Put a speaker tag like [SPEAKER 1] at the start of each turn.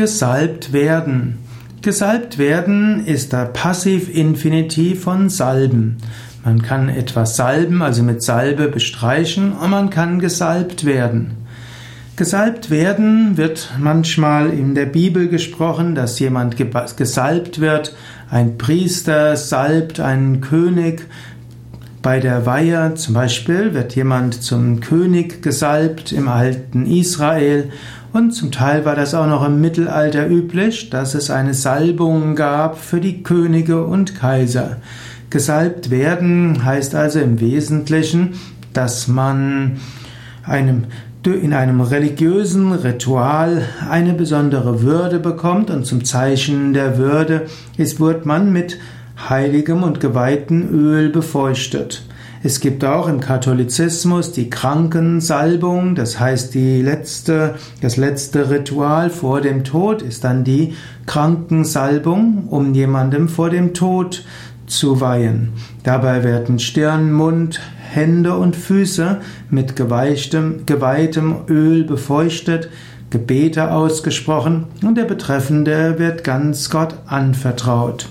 [SPEAKER 1] Gesalbt werden. Gesalbt werden ist der Passivinfinitiv von salben. Man kann etwas salben, also mit Salbe bestreichen, und man kann gesalbt werden. Gesalbt werden wird manchmal in der Bibel gesprochen, dass jemand gesalbt wird. Ein Priester salbt einen König. Bei der Weihe zum Beispiel wird jemand zum König gesalbt im alten Israel und zum Teil war das auch noch im Mittelalter üblich, dass es eine Salbung gab für die Könige und Kaiser. Gesalbt werden heißt also im Wesentlichen, dass man einem, in einem religiösen Ritual eine besondere Würde bekommt und zum Zeichen der Würde ist, wird man mit heiligem und geweihtem Öl befeuchtet. Es gibt auch im Katholizismus die Krankensalbung, das heißt die letzte, das letzte Ritual vor dem Tod ist dann die Krankensalbung, um jemandem vor dem Tod zu weihen. Dabei werden Stirn, Mund, Hände und Füße mit geweihtem Öl befeuchtet, Gebete ausgesprochen und der Betreffende wird ganz Gott anvertraut.